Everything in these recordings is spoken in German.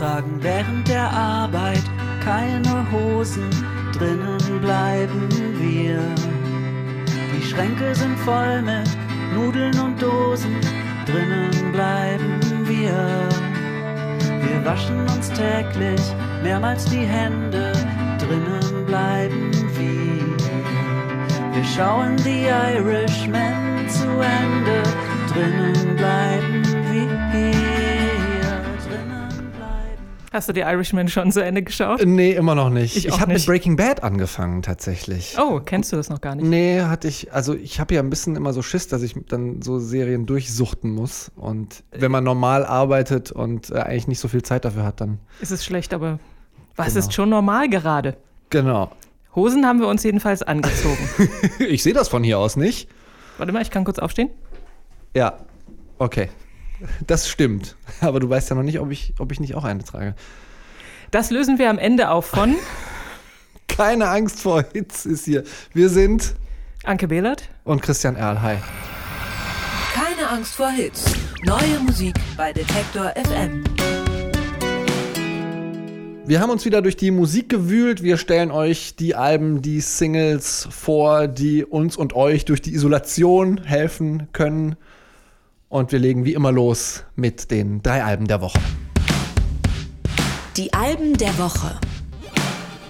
tragen während der Arbeit keine Hosen, drinnen bleiben wir. Die Schränke sind voll mit Nudeln und Dosen, drinnen bleiben wir. Wir waschen uns täglich mehrmals die Hände, drinnen bleiben wir. Wir schauen die Irishmen zu Ende, drinnen bleiben wir. Hast du die Irishman schon zu Ende geschaut? Nee, immer noch nicht. Ich Ich, habe mit. Breaking Bad angefangen tatsächlich. Oh, kennst du das noch gar nicht? Nee, hatte ich, also ich habe ja ein bisschen immer so Schiss, dass ich dann so Serien durchsuchten muss. Und wenn man normal arbeitet und äh, eigentlich nicht so viel Zeit dafür hat, dann. Es ist schlecht, aber was Genau. ist schon normal gerade? Genau. Hosen haben wir uns jedenfalls angezogen. Ich sehe das von hier aus nicht. Warte mal, ich kann kurz aufstehen. Ja, okay. Das stimmt. Aber du weißt ja noch nicht, ob ich, ob ich nicht auch eine trage. Das lösen wir am Ende auf von Keine Angst vor Hits ist hier. Wir sind Anke Behlert. und Christian Erl. Hi. Keine Angst vor Hits. Neue Musik bei Detektor FM. Wir haben uns wieder durch die Musik gewühlt. Wir stellen euch die Alben, die Singles vor, die uns und euch durch die Isolation helfen können. Und wir legen wie immer los mit den drei Alben der Woche. Die Alben der Woche.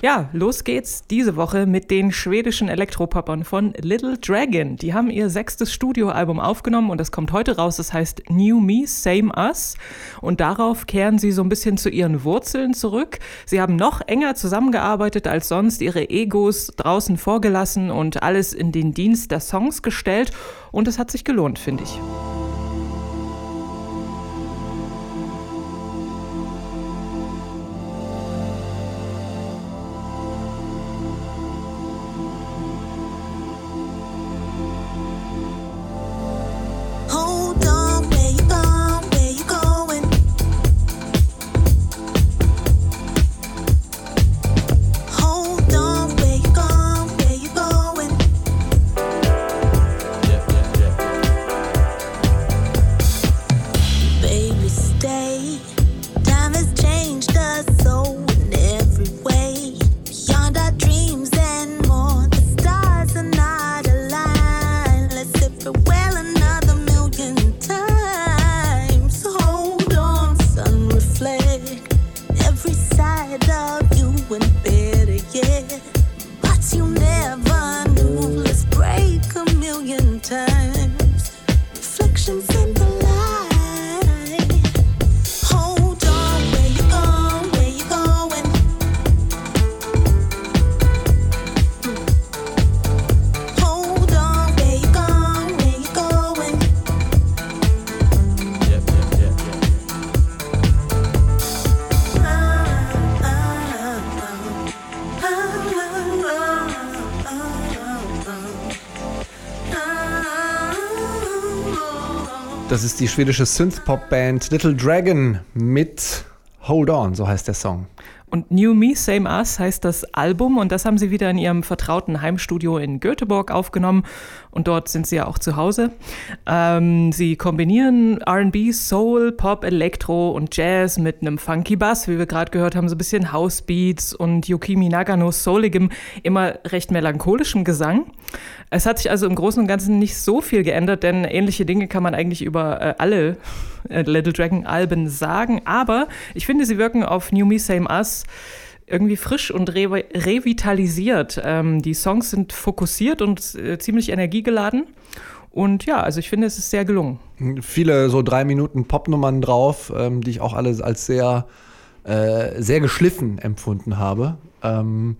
Ja, los geht's diese Woche mit den schwedischen Elektropoppern von Little Dragon. Die haben ihr sechstes Studioalbum aufgenommen und das kommt heute raus. Das heißt New Me, Same Us. Und darauf kehren sie so ein bisschen zu ihren Wurzeln zurück. Sie haben noch enger zusammengearbeitet als sonst, ihre Egos draußen vorgelassen und alles in den Dienst der Songs gestellt. Und es hat sich gelohnt, finde ich. Das ist die schwedische Synth-Pop-Band Little Dragon mit Hold On, so heißt der Song. Und New Me, Same Us heißt das Album und das haben sie wieder in ihrem vertrauten Heimstudio in Göteborg aufgenommen und dort sind sie ja auch zu Hause. Ähm, sie kombinieren RB, Soul, Pop, Elektro und Jazz mit einem funky Bass, wie wir gerade gehört haben, so ein bisschen Housebeats und Yukimi Naganos souligem, immer recht melancholischem Gesang. Es hat sich also im Großen und Ganzen nicht so viel geändert, denn ähnliche Dinge kann man eigentlich über äh, alle äh, Little Dragon Alben sagen. Aber ich finde, sie wirken auf New Me Same Us irgendwie frisch und re revitalisiert. Ähm, die Songs sind fokussiert und äh, ziemlich energiegeladen. Und ja, also ich finde, es ist sehr gelungen. Viele so drei Minuten Popnummern drauf, ähm, die ich auch alle als sehr, äh, sehr geschliffen empfunden habe. Ähm,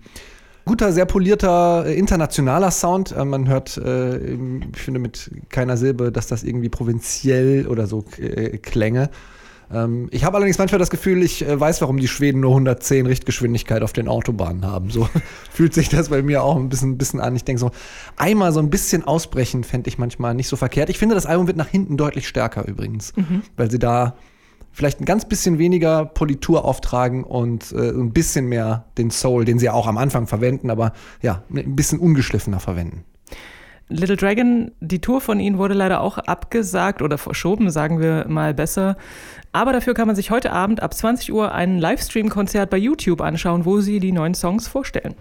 guter, sehr polierter, äh, internationaler Sound. Äh, man hört, äh, ich finde, mit keiner Silbe, dass das irgendwie provinziell oder so äh, klänge. Ähm, ich habe allerdings manchmal das Gefühl, ich äh, weiß, warum die Schweden nur 110 Richtgeschwindigkeit auf den Autobahnen haben. So fühlt sich das bei mir auch ein bisschen, bisschen an. Ich denke so, einmal so ein bisschen ausbrechen fände ich manchmal nicht so verkehrt. Ich finde, das Album wird nach hinten deutlich stärker übrigens, weil sie da vielleicht ein ganz bisschen weniger Politur auftragen und äh, ein bisschen mehr den Soul, den sie ja auch am Anfang verwenden, aber ja, ein bisschen ungeschliffener verwenden. Little Dragon, die Tour von ihnen wurde leider auch abgesagt oder verschoben, sagen wir mal besser. Aber dafür kann man sich heute Abend ab 20 Uhr ein Livestream-Konzert bei YouTube anschauen, wo sie die neuen Songs vorstellen.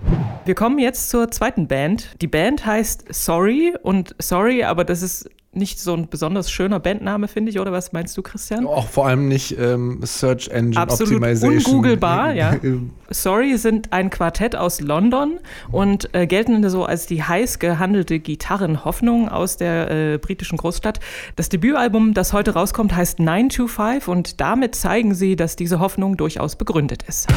Wir kommen jetzt zur zweiten Band. Die Band heißt Sorry und Sorry, aber das ist nicht so ein besonders schöner Bandname, finde ich, oder was meinst du, Christian? Auch vor allem nicht ähm, Search Engine Absolut Optimization. ungooglebar, ja. Sorry sind ein Quartett aus London und äh, gelten so als die heiß gehandelte Gitarrenhoffnung aus der äh, britischen Großstadt. Das Debütalbum, das heute rauskommt, heißt 925 und damit zeigen sie, dass diese Hoffnung durchaus begründet ist.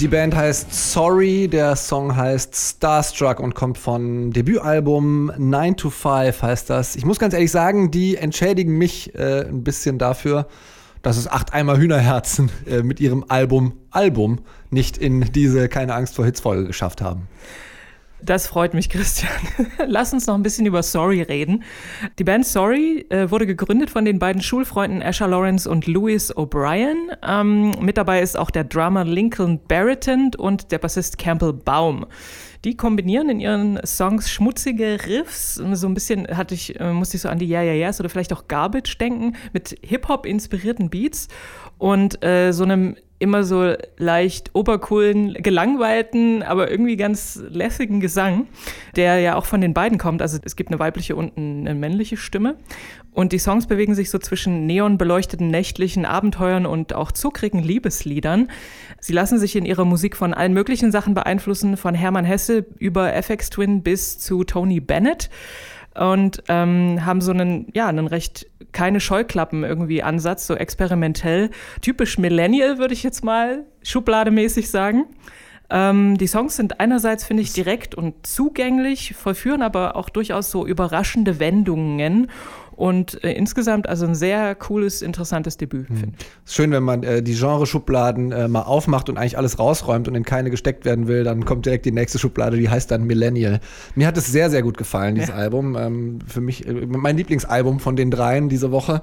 Die Band heißt Sorry, der Song heißt Starstruck und kommt von Debütalbum 9 to 5 heißt das. Ich muss ganz ehrlich sagen, die entschädigen mich äh, ein bisschen dafür, dass es acht Eimer Hühnerherzen äh, mit ihrem Album Album nicht in diese Keine Angst vor Hits Folge geschafft haben. Das freut mich, Christian. Lass uns noch ein bisschen über Sorry reden. Die Band Sorry äh, wurde gegründet von den beiden Schulfreunden Asher Lawrence und Louis O'Brien. Ähm, mit dabei ist auch der Drummer Lincoln Barrington und der Bassist Campbell Baum. Die kombinieren in ihren Songs schmutzige Riffs, so ein bisschen hatte ich, äh, musste ich so an die Yeah Yeah Yeahs oder vielleicht auch Garbage denken, mit Hip-Hop inspirierten Beats und äh, so einem immer so leicht obercoolen, gelangweilten, aber irgendwie ganz lässigen Gesang, der ja auch von den beiden kommt. Also es gibt eine weibliche und eine männliche Stimme. Und die Songs bewegen sich so zwischen neonbeleuchteten nächtlichen Abenteuern und auch zuckrigen Liebesliedern. Sie lassen sich in ihrer Musik von allen möglichen Sachen beeinflussen, von Hermann Hesse über FX Twin bis zu Tony Bennett und ähm, haben so einen, ja, einen recht keine Scheuklappen irgendwie Ansatz, so experimentell. Typisch Millennial, würde ich jetzt mal schublademäßig sagen. Ähm, die Songs sind einerseits, finde ich, direkt und zugänglich, vollführen aber auch durchaus so überraschende Wendungen und äh, insgesamt also ein sehr cooles, interessantes Debüt, finde ich. Ist schön, wenn man äh, die Genreschubladen äh, mal aufmacht und eigentlich alles rausräumt und in keine gesteckt werden will, dann kommt direkt die nächste Schublade, die heißt dann Millennial. Mir hat es sehr, sehr gut gefallen, dieses Ja. Album. Ähm, für mich äh, mein Lieblingsalbum von den dreien diese Woche.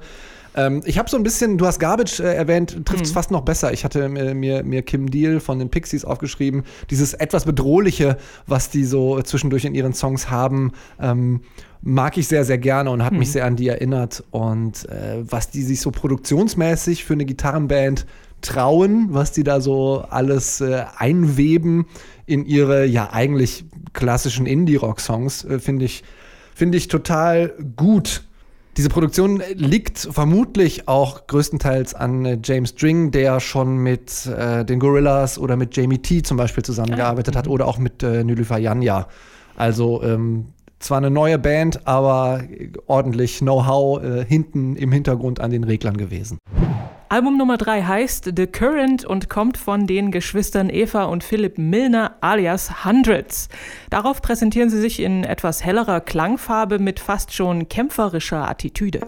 Ähm, ich habe so ein bisschen, du hast Garbage äh, erwähnt, trifft es fast noch besser. Ich hatte äh, mir, mir Kim Deal von den Pixies aufgeschrieben. Dieses etwas Bedrohliche, was die so zwischendurch in ihren Songs haben, ähm, mag ich sehr, sehr gerne und hat mich sehr an die erinnert. Und äh, was die sich so produktionsmäßig für eine Gitarrenband trauen, was die da so alles äh, einweben in ihre ja eigentlich klassischen Indie-Rock-Songs, äh, finde ich, finde ich total gut. Diese Produktion liegt vermutlich auch größtenteils an äh, James Dring, der schon mit äh, den Gorillas oder mit Jamie T zum Beispiel zusammengearbeitet hat oder auch mit äh, Nilüfer Janja. Also ähm, zwar eine neue Band, aber ordentlich Know-how äh, hinten im Hintergrund an den Reglern gewesen. Album Nummer drei heißt The Current und kommt von den Geschwistern Eva und Philipp Milner alias Hundreds. Darauf präsentieren sie sich in etwas hellerer Klangfarbe mit fast schon kämpferischer Attitüde.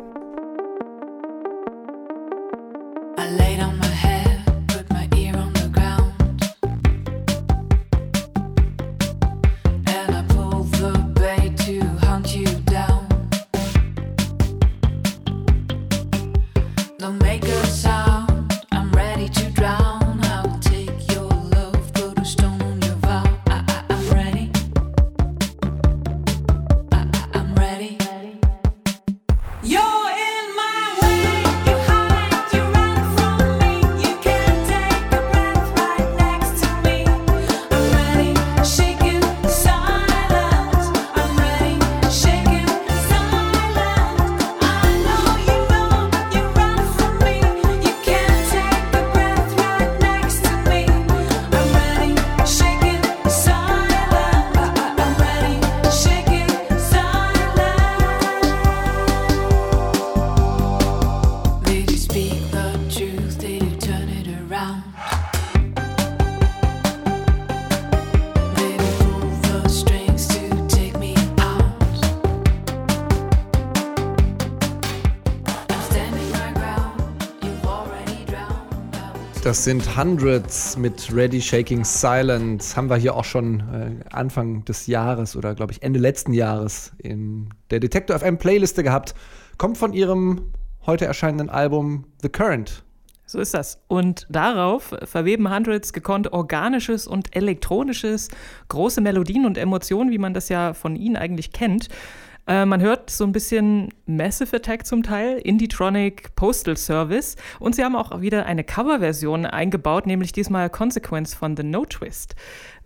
Das sind Hundreds mit Ready Shaking Silence. Haben wir hier auch schon äh, Anfang des Jahres oder glaube ich Ende letzten Jahres in der Detector FM Playliste gehabt. Kommt von ihrem heute erscheinenden Album The Current. So ist das. Und darauf verweben Hundreds gekonnt organisches und elektronisches, große Melodien und Emotionen, wie man das ja von ihnen eigentlich kennt. Äh, man hört so ein bisschen Massive Attack zum Teil, Indietronic, Postal Service und sie haben auch wieder eine Coverversion eingebaut, nämlich diesmal Consequence von The No Twist.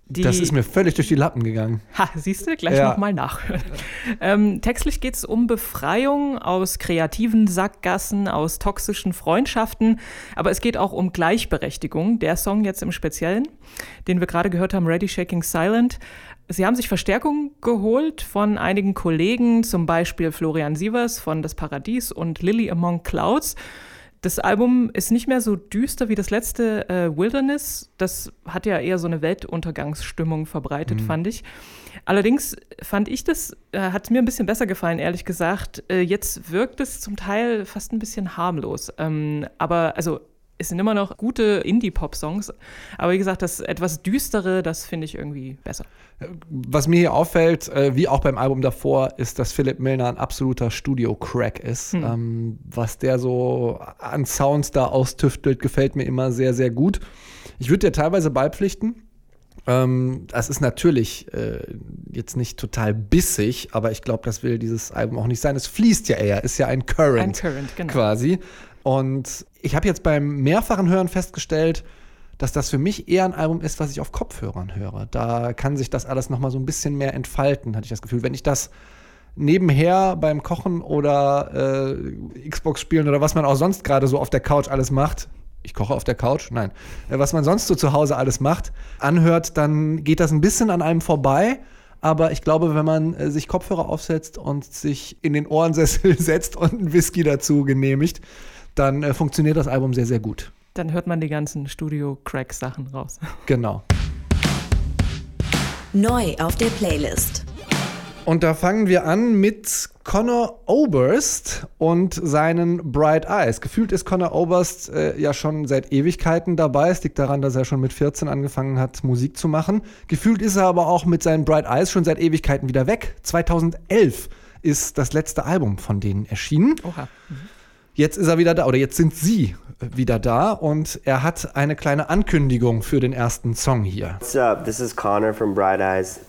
Die, Das ist mir völlig durch die Lappen gegangen. Ha, siehst du, gleich Ja. nochmal nachhören. ähm, textlich geht es um Befreiung aus kreativen Sackgassen, aus toxischen Freundschaften, aber es geht auch um Gleichberechtigung. Der Song jetzt im Speziellen, den wir gerade gehört haben, Ready Shaking Silent. Sie haben sich Verstärkung geholt von einigen Kollegen, zum Beispiel Florian Sievers von Das Paradies und Lily Among Clouds. Das Album ist nicht mehr so düster wie das letzte äh, Wilderness. Das hat ja eher so eine Weltuntergangsstimmung verbreitet, fand ich. Allerdings fand ich das, äh, hat mir ein bisschen besser gefallen, ehrlich gesagt. Äh, jetzt wirkt es zum Teil fast ein bisschen harmlos. Ähm, aber also es sind immer noch gute Indie-Pop-Songs. Aber wie gesagt, das etwas Düstere, das finde ich irgendwie besser. Was mir hier auffällt, äh, wie auch beim Album davor, ist, dass Philipp Milner ein absoluter Studio-Crack ist. Ähm, was der so an Sounds da austüftelt, gefällt mir immer sehr, sehr gut. Ich würde dir teilweise beipflichten. Ähm, das ist natürlich äh, jetzt nicht total bissig, aber ich glaube, das will dieses Album auch nicht sein. Es fließt ja eher, ist ja ein Current, Ein Current, genau. quasi. Und ich habe jetzt beim mehrfachen Hören festgestellt, dass das für mich eher ein Album ist, was ich auf Kopfhörern höre. Da kann sich das alles noch mal so ein bisschen mehr entfalten, hatte ich das Gefühl. Wenn ich das nebenher beim Kochen oder äh, Xbox spielen oder was man auch sonst gerade so auf der Couch alles macht, ich koche auf der Couch, nein, äh, was man sonst so zu Hause alles macht, anhört, dann geht das ein bisschen an einem vorbei. Aber ich glaube, wenn man äh, sich Kopfhörer aufsetzt und sich in den Ohrensessel setzt und einen Whisky dazu genehmigt, dann äh, funktioniert das Album sehr, sehr gut. Dann hört man die ganzen Studio-Crack-Sachen raus. Genau. Neu auf der Playlist. Und da fangen wir an mit Connor Oberst und seinen Bright Eyes. Gefühlt ist Connor Oberst äh, ja schon seit Ewigkeiten dabei. Es liegt daran, dass er schon mit 14 angefangen hat, Musik zu machen. Gefühlt ist er aber auch mit seinen Bright Eyes schon seit Ewigkeiten wieder weg. 2011 ist das letzte Album von denen erschienen. Oha. Jetzt ist er wieder da, oder jetzt sind sie wieder da und er hat eine kleine Ankündigung für den ersten Song hier. What's up? This is Connor from Bright Eyes.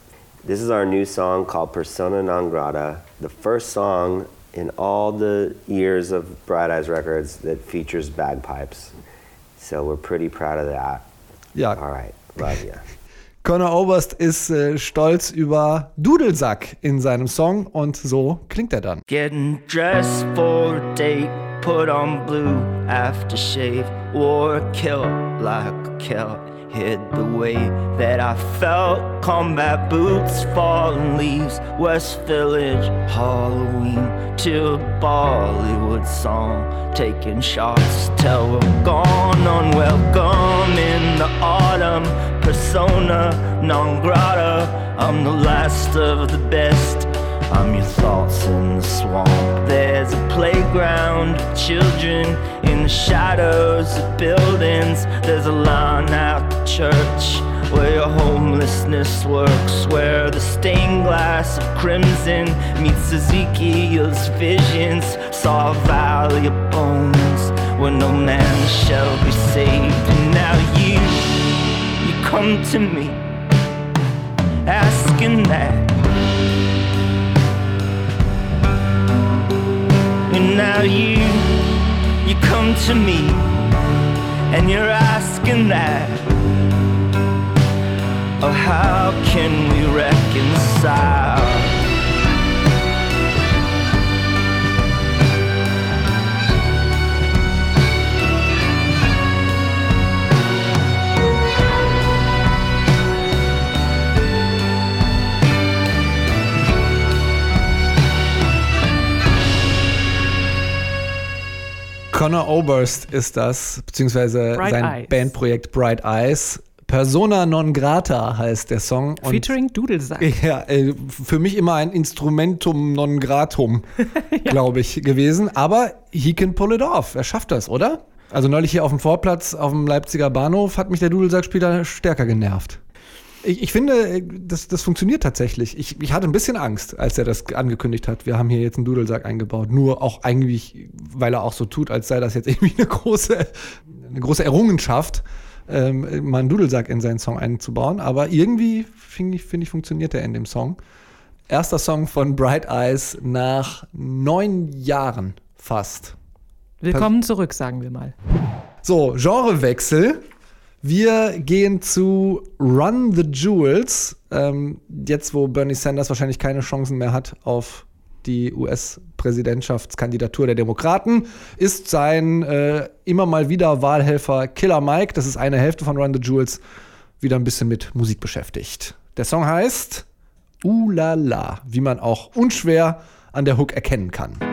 This is our new song called Persona Non Grata, the first song in all the years of Bright Eyes Records that features bagpipes. So we're pretty proud of that. Ja, All right, love ya. Connor Oberst ist äh, stolz über Dudelsack in seinem Song und so klingt er dann. Getting dressed for a date, put on blue aftershave, wore a kilt like a Celt, hid the way that I felt. Combat boots, fallen leaves, West Village, Halloween, to a Bollywood song, taking shots till we're gone, unwelcome in the autumn. Persona non grata, I'm the last of the best. I'm your thoughts in the swamp. There's a playground of children in the shadows of buildings. There's a line out to church where your homelessness works. Where the stained glass of crimson meets Ezekiel's visions. Saw a valley of bones where no man shall be saved. And now you, you come to me, asking that. Now you, you come to me, and you're asking that. Oh, how can we reconcile? Connor Oberst ist das, beziehungsweise Bright sein Eyes. Bandprojekt Bright Eyes. Persona non grata heißt der Song. Featuring Dudelsack. Ja, äh, für mich immer ein Instrumentum non gratum, glaube ich, gewesen. Aber he can pull it off. Er schafft das, oder? Also neulich hier auf dem Vorplatz auf dem Leipziger Bahnhof hat mich der Dudelsackspieler stärker genervt. Ich, ich finde, äh, das, das funktioniert tatsächlich. Ich, ich hatte ein bisschen Angst, als er das angekündigt hat. Wir haben hier jetzt einen Dudelsack eingebaut. Nur auch eigentlich, weil er auch so tut, als sei das jetzt irgendwie eine große, eine große Errungenschaft, ähm, mal einen Dudelsack in seinen Song einzubauen. Aber irgendwie, finde ich, finde ich, funktioniert er in dem Song. Erster Song von Bright Eyes nach neun Jahren fast. Willkommen zurück, sagen wir mal. So, Genrewechsel. Wir gehen zu Run the Jewels. Ähm, jetzt, wo Bernie Sanders wahrscheinlich keine Chancen mehr hat auf die US-Präsidentschaftskandidatur der Demokraten, ist sein äh, immer mal wieder Wahlhelfer Killer Mike, das ist eine Hälfte von Run the Jewels, wieder ein bisschen mit Musik beschäftigt. Der Song heißt Uh la la, wie man auch unschwer an der Hook erkennen kann.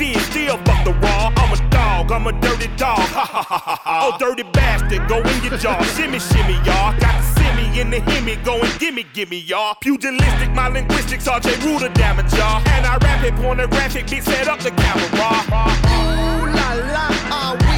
Still fuck the raw. I'm a dog. I'm a dirty dog. Ha ha ha ha ha. Oh, dirty bastard. Go in your jaw. shimmy, shimmy, y'all. Got the semi in the hemi. Go gimme, gimme, y'all. Pugilistic, my linguistics. RJ Ruler damage, y'all. And I rap it pornographic. Bitch, set up the camera. Ooh la la, ah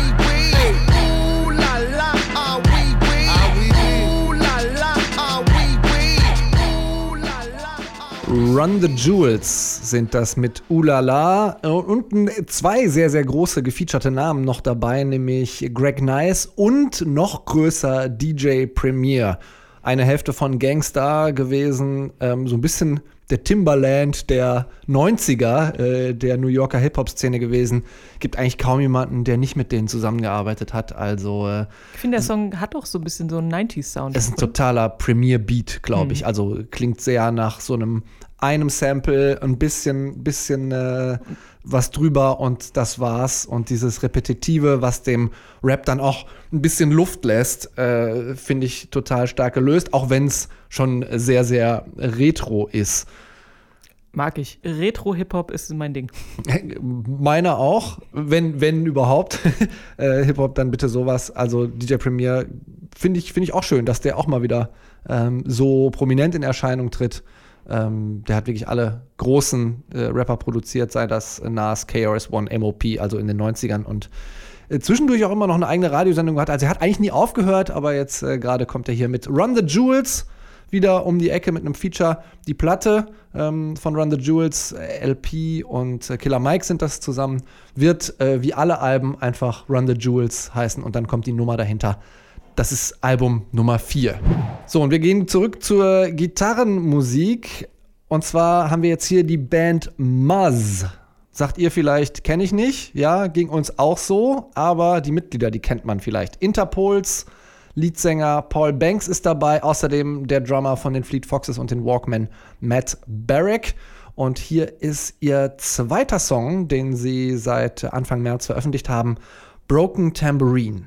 Run the Jewels sind das mit Ulala und zwei sehr, sehr große gefeaturete Namen noch dabei, nämlich Greg Nice und noch größer DJ Premier. Eine Hälfte von Gangstar gewesen, ähm, so ein bisschen der Timberland der 90er, äh, der New Yorker Hip-Hop-Szene gewesen. Gibt eigentlich kaum jemanden, der nicht mit denen zusammengearbeitet hat. Also äh, Ich finde, der Song hat auch so ein bisschen so einen 90s-Sound. es ist ein totaler Premier-Beat, glaube ich. Also klingt sehr nach so einem einem Sample, ein bisschen, bisschen äh, was drüber und das war's. Und dieses Repetitive, was dem Rap dann auch ein bisschen Luft lässt, äh, finde ich total stark gelöst, auch wenn es schon sehr, sehr retro ist. Mag ich. Retro-Hip-Hop ist mein Ding. Meiner auch, wenn, wenn überhaupt. äh, Hip-Hop, dann bitte sowas. Also DJ Premier finde ich, finde ich auch schön, dass der auch mal wieder ähm, so prominent in Erscheinung tritt. Ähm, der hat wirklich alle großen äh, Rapper produziert, sei das Nas, KRS-One, MOP, also in den 90ern und äh, zwischendurch auch immer noch eine eigene Radiosendung gehabt. Also er hat eigentlich nie aufgehört, aber jetzt äh, gerade kommt er hier mit Run the Jewels wieder um die Ecke mit einem Feature. Die Platte ähm, von Run the Jewels, äh, LP und äh, Killer Mike sind das zusammen. Wird äh, wie alle Alben einfach Run the Jewels heißen und dann kommt die Nummer dahinter. Das ist Album Nummer 4. So, und wir gehen zurück zur Gitarrenmusik. Und zwar haben wir jetzt hier die Band Muzz. Sagt ihr vielleicht, kenne ich nicht. Ja, ging uns auch so. Aber die Mitglieder, die kennt man vielleicht. Interpols Leadsänger Paul Banks ist dabei. Außerdem der Drummer von den Fleet Foxes und den Walkmen Matt Barrick. Und hier ist ihr zweiter Song, den sie seit Anfang März veröffentlicht haben. Broken Tambourine.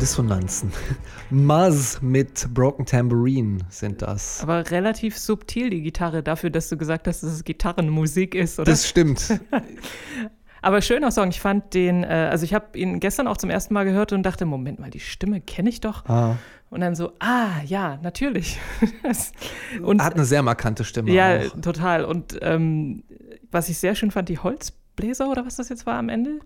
Dissonanzen. Muzz mit Broken Tambourine sind das. Aber relativ subtil die Gitarre dafür, dass du gesagt hast, dass es Gitarrenmusik ist, oder? Das stimmt. Aber schöner Song. Ich fand den, äh, also ich habe ihn gestern auch zum ersten Mal gehört und dachte, Moment mal, die Stimme kenne ich doch. Ah. Und dann so, ah, ja, natürlich. Und Hat eine sehr markante Stimme. ja, auch. total. Und ähm, was ich sehr schön fand, die Holzbläser oder was das jetzt war am Ende.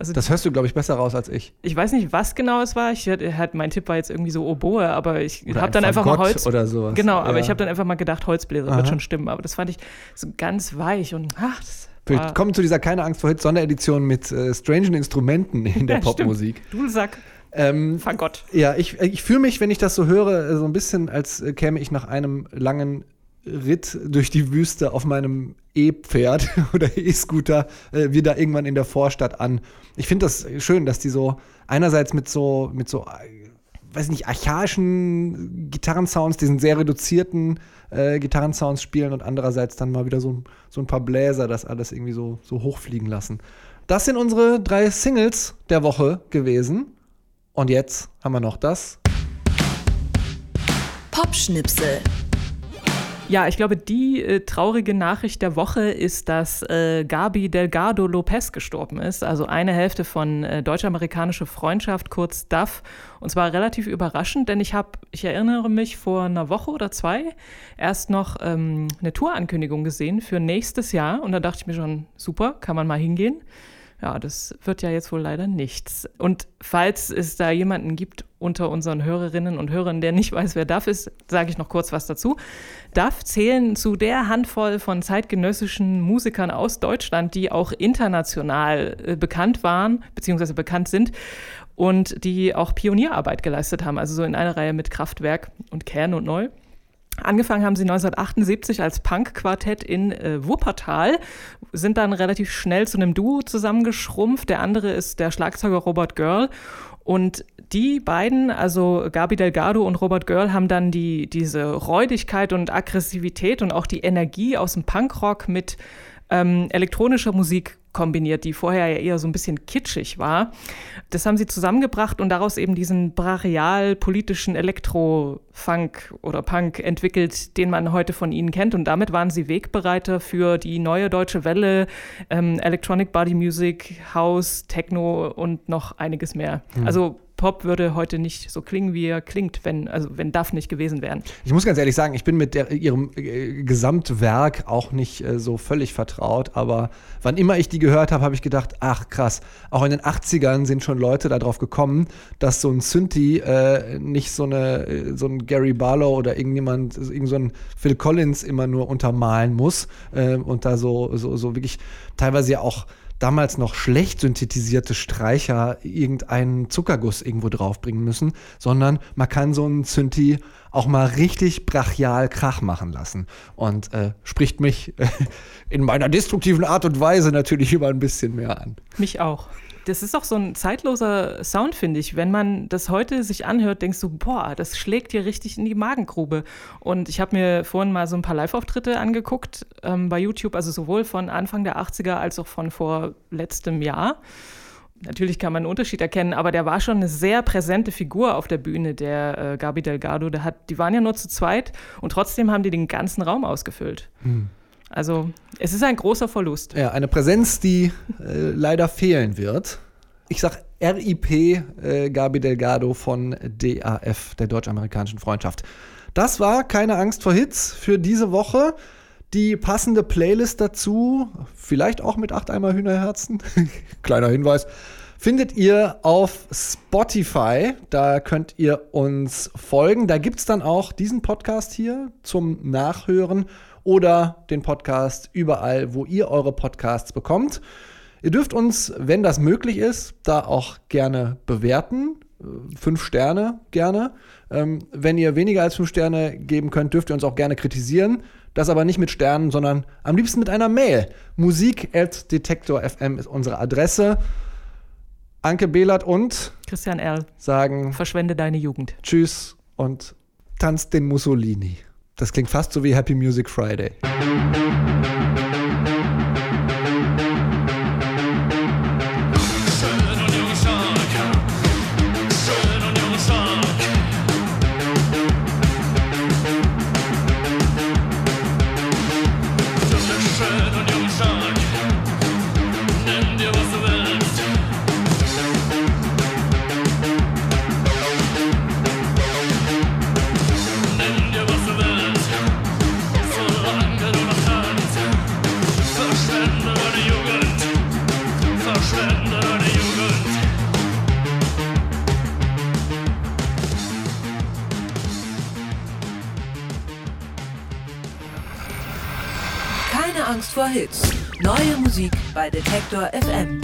Also Das hörst du, glaube ich, besser raus als ich. ich weiß nicht, was genau es war. Ich hatte, hat, mein Tipp war jetzt irgendwie so Oboe, aber ich habe dann ein einfach mal Fagott Holz. oder sowas. Genau, aber Ja. ich habe dann einfach mal gedacht, Holzbläser Aha. wird schon stimmen. Aber das fand ich so ganz weich und ach, das war, Willkommen zu dieser Keine Angst vor Hits Sonderedition mit äh, strangen Instrumenten in der Ja. Popmusik. Dudelsack, Ähm, Fagott. ja, ich, ich fühle mich, wenn ich das so höre, so ein bisschen, als äh, käme ich nach einem langen Ritt durch die Wüste auf meinem E-Pferd oder E-Scooter äh, wieder irgendwann in der Vorstadt an. Ich finde das schön, dass die so einerseits mit so, mit so, äh, weiß nicht, archaischen Gitarrensounds, diesen sehr reduzierten äh, Gitarrensounds spielen und andererseits dann mal wieder so, so ein paar Bläser, das alles irgendwie so, so hochfliegen lassen. Das sind unsere drei Singles der Woche gewesen. Und jetzt haben wir noch das. Popschnipsel. Ja, ich glaube, die äh, traurige Nachricht der Woche ist, dass äh, Gabi Delgado Lopez gestorben ist. Also eine Hälfte von äh, deutsch-amerikanische Freundschaft, kurz DAF. Und zwar relativ überraschend, denn ich habe, ich erinnere mich vor einer Woche oder zwei erst noch ähm, eine Tourankündigung gesehen für nächstes Jahr. Und da dachte ich mir schon, super, kann man mal hingehen. Ja, das wird ja jetzt wohl leider nichts. Und falls es da jemanden gibt unter unseren Hörerinnen und Hörern, der nicht weiß, wer DAF ist, sage ich noch kurz was dazu. DAF zählen zu der Handvoll von zeitgenössischen Musikern aus Deutschland, die auch international äh, bekannt waren, beziehungsweise bekannt sind und die auch Pionierarbeit geleistet haben, also so in einer Reihe mit Kraftwerk und Kern und Neu. Angefangen haben sie 1978 als Punk-Quartett in äh, Wuppertal, sind dann relativ schnell zu einem Duo zusammengeschrumpft. Der andere ist der Schlagzeuger Robert Girl. Und die beiden, also Gabi Delgado und Robert Girl, haben dann die, diese Räudigkeit und Aggressivität und auch die Energie aus dem Punkrock mit ähm, elektronischer Musik kombiniert, die vorher ja eher so ein bisschen kitschig war. Das haben sie zusammengebracht und daraus eben diesen brachial politischen Elektro-Funk oder Punk entwickelt, den man heute von ihnen kennt. Und damit waren sie Wegbereiter für die neue deutsche Welle, ähm, Electronic Body Music, House, Techno und noch einiges mehr. Hm. Also Pop würde heute nicht so klingen, wie er klingt, wenn, also wenn Duff nicht gewesen wären. Ich muss ganz ehrlich sagen, ich bin mit der, ihrem äh, Gesamtwerk auch nicht äh, so völlig vertraut, aber wann immer ich die gehört habe, habe ich gedacht, ach krass, auch in den 80ern sind schon Leute darauf gekommen, dass so ein Synthi äh, nicht so, eine, äh, so ein Gary Barlow oder irgendjemand, irgend so ein Phil Collins immer nur untermalen muss äh, und da so, so, so wirklich teilweise ja auch damals noch schlecht synthetisierte Streicher irgendeinen Zuckerguss irgendwo draufbringen müssen, sondern man kann so einen Synthi auch mal richtig brachial Krach machen lassen. Und äh, spricht mich äh, in meiner destruktiven Art und Weise natürlich immer ein bisschen mehr an. Mich auch. Das ist auch so ein zeitloser Sound, finde ich. Wenn man das heute sich anhört, denkst du, boah, das schlägt dir richtig in die Magengrube. Und ich habe mir vorhin mal so ein paar Live-Auftritte angeguckt ähm, bei YouTube, also sowohl von Anfang der 80er als auch von vor letztem Jahr. Natürlich kann man einen Unterschied erkennen, aber der war schon eine sehr präsente Figur auf der Bühne, der äh, Gabi Delgado. Der hat, die waren ja nur zu zweit und trotzdem haben die den ganzen Raum ausgefüllt. Also es ist ein großer Verlust. Ja, eine Präsenz, die äh, leider fehlen wird. Ich sag RIP äh, Gabi Delgado von DAF, der Deutsch-Amerikanischen Freundschaft. Das war keine Angst vor Hits für diese Woche. Die passende Playlist dazu, vielleicht auch mit acht Eimer Hühnerherzen, kleiner Hinweis, findet ihr auf Spotify. Da könnt ihr uns folgen. Da gibt es dann auch diesen Podcast hier zum Nachhören oder den Podcast überall, wo ihr eure Podcasts bekommt. Ihr dürft uns, wenn das möglich ist, da auch gerne bewerten. Äh, Fünf Sterne gerne. Ähm, wenn ihr weniger als fünf Sterne geben könnt, dürft ihr uns auch gerne kritisieren. Das aber nicht mit Sternen, sondern am liebsten mit einer Mail. Musik at detektor.fm ist unsere Adresse. Anke Behlert und Christian Erl, sagen verschwende deine Jugend. Tschüss und tanzt den Mussolini. Das klingt fast so wie Happy Music Friday. Bei Detektor FM.